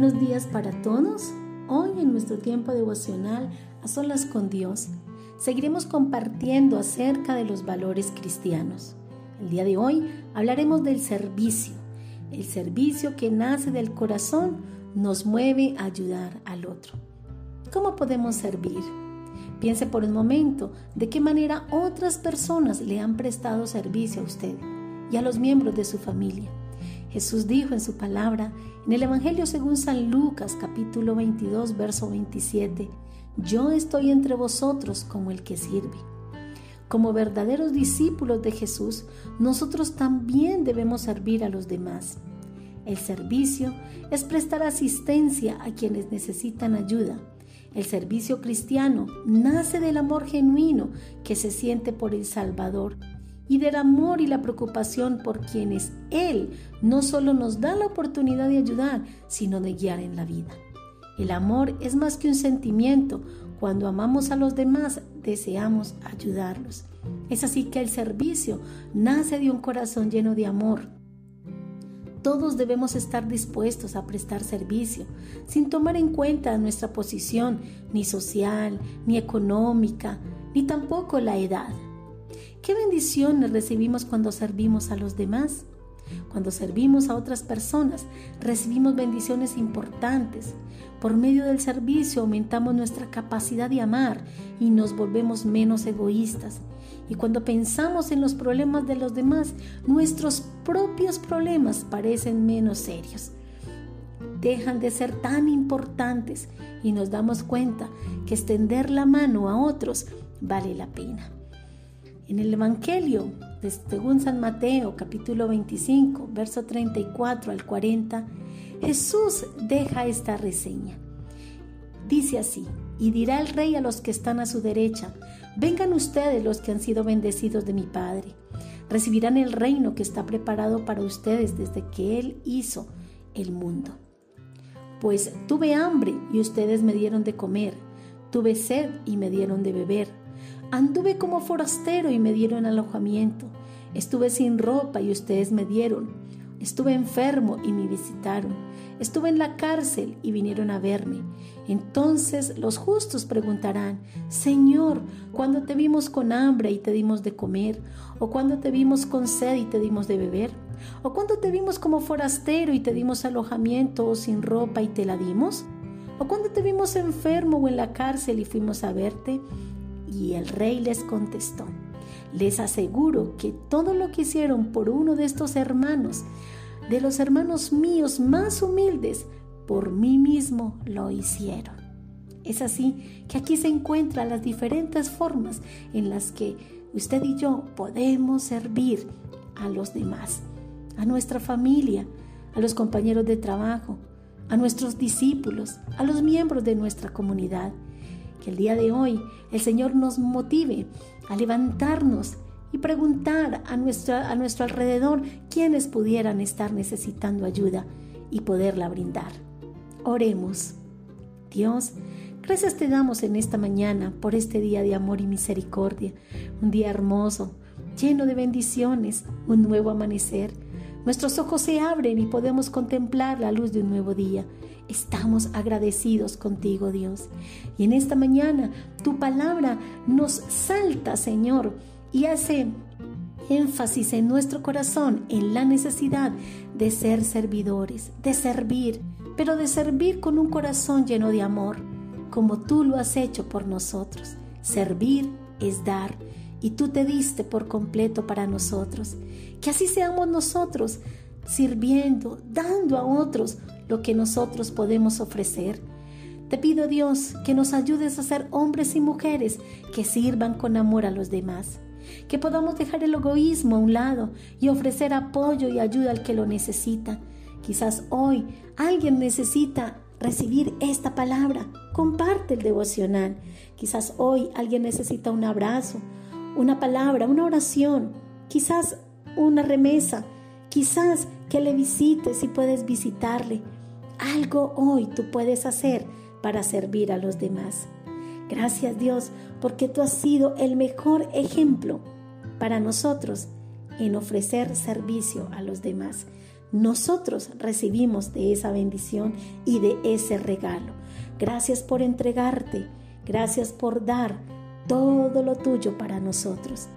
Buenos días para todos. Hoy en nuestro tiempo devocional a solas con Dios seguiremos compartiendo acerca de los valores cristianos. El día de hoy hablaremos del servicio. El servicio que nace del corazón nos mueve a ayudar al otro. ¿Cómo podemos servir? Piense por un momento de qué manera otras personas le han prestado servicio a usted y a los miembros de su familia. Jesús dijo en su palabra, en el Evangelio según San Lucas capítulo 22, verso 27, Yo estoy entre vosotros como el que sirve. Como verdaderos discípulos de Jesús, nosotros también debemos servir a los demás. El servicio es prestar asistencia a quienes necesitan ayuda. El servicio cristiano nace del amor genuino que se siente por el Salvador y del amor y la preocupación por quienes Él no solo nos da la oportunidad de ayudar, sino de guiar en la vida. El amor es más que un sentimiento. Cuando amamos a los demás, deseamos ayudarlos. Es así que el servicio nace de un corazón lleno de amor. Todos debemos estar dispuestos a prestar servicio, sin tomar en cuenta nuestra posición, ni social, ni económica, ni tampoco la edad. ¿Qué bendiciones recibimos cuando servimos a los demás? Cuando servimos a otras personas, recibimos bendiciones importantes. Por medio del servicio aumentamos nuestra capacidad de amar y nos volvemos menos egoístas. Y cuando pensamos en los problemas de los demás, nuestros propios problemas parecen menos serios. Dejan de ser tan importantes y nos damos cuenta que extender la mano a otros vale la pena. En el Evangelio, según San Mateo, capítulo 25, verso 34 al 40, Jesús deja esta reseña. Dice así, y dirá el rey a los que están a su derecha, vengan ustedes los que han sido bendecidos de mi Padre, recibirán el reino que está preparado para ustedes desde que Él hizo el mundo. Pues tuve hambre y ustedes me dieron de comer, tuve sed y me dieron de beber Anduve como forastero y me dieron alojamiento. Estuve sin ropa y ustedes me dieron. Estuve enfermo y me visitaron. Estuve en la cárcel y vinieron a verme. Entonces los justos preguntarán, Señor, ¿cuándo te vimos con hambre y te dimos de comer? ¿O cuándo te vimos con sed y te dimos de beber? ¿O cuándo te vimos como forastero y te dimos alojamiento o sin ropa y te la dimos? ¿O cuándo te vimos enfermo o en la cárcel y fuimos a verte? Y el rey les contestó, les aseguro que todo lo que hicieron por uno de estos hermanos, de los hermanos míos más humildes, por mí mismo lo hicieron. Es así que aquí se encuentran las diferentes formas en las que usted y yo podemos servir a los demás, a nuestra familia, a los compañeros de trabajo, a nuestros discípulos, a los miembros de nuestra comunidad que el día de hoy el Señor nos motive a levantarnos y preguntar a, a nuestro alrededor quiénes pudieran estar necesitando ayuda y poderla brindar. Oremos. Dios, gracias te damos en esta mañana por este día de amor y misericordia, un día hermoso, lleno de bendiciones, un nuevo amanecer. Nuestros ojos se abren y podemos contemplar la luz de un nuevo día. Estamos agradecidos contigo, Dios. Y en esta mañana tu palabra nos salta, Señor, y hace énfasis en nuestro corazón en la necesidad de ser servidores, de servir, pero de servir con un corazón lleno de amor, como tú lo has hecho por nosotros. Servir es dar y tú te diste por completo para nosotros. Que así seamos nosotros, sirviendo, dando a otros lo que nosotros podemos ofrecer. Te pido Dios que nos ayudes a ser hombres y mujeres que sirvan con amor a los demás, que podamos dejar el egoísmo a un lado y ofrecer apoyo y ayuda al que lo necesita. Quizás hoy alguien necesita recibir esta palabra. Comparte el devocional. Quizás hoy alguien necesita un abrazo, una palabra, una oración, quizás una remesa, quizás que le visites y puedes visitarle algo hoy tú puedes hacer para servir a los demás. Gracias Dios porque tú has sido el mejor ejemplo para nosotros en ofrecer servicio a los demás. nosotros recibimos de esa bendición y de ese regalo. Gracias por entregarte, gracias por dar todo lo tuyo para nosotros.